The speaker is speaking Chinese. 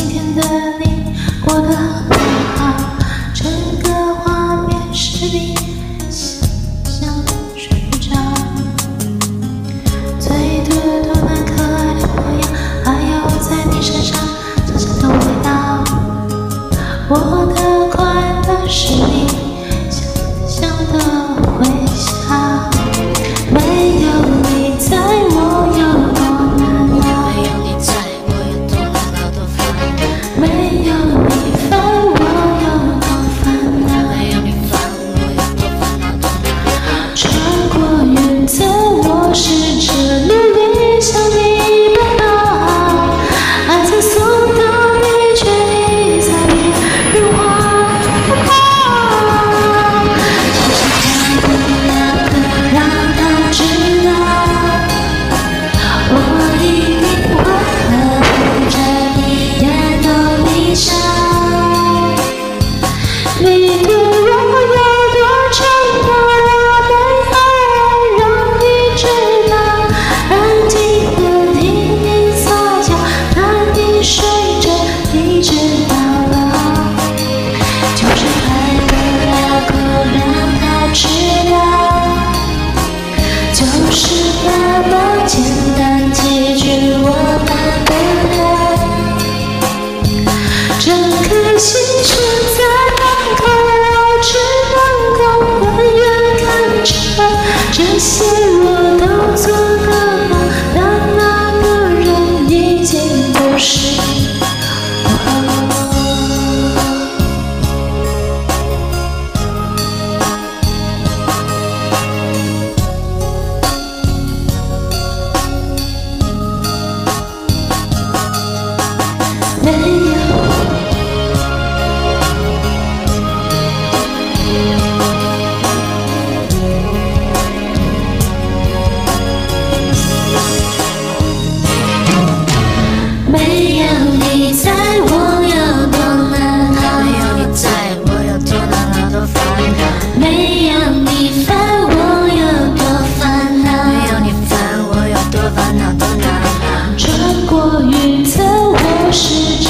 今天的你过得不好，整个画面是你。Please. 这些我都做过吗？但那个人已经不是我。每。是。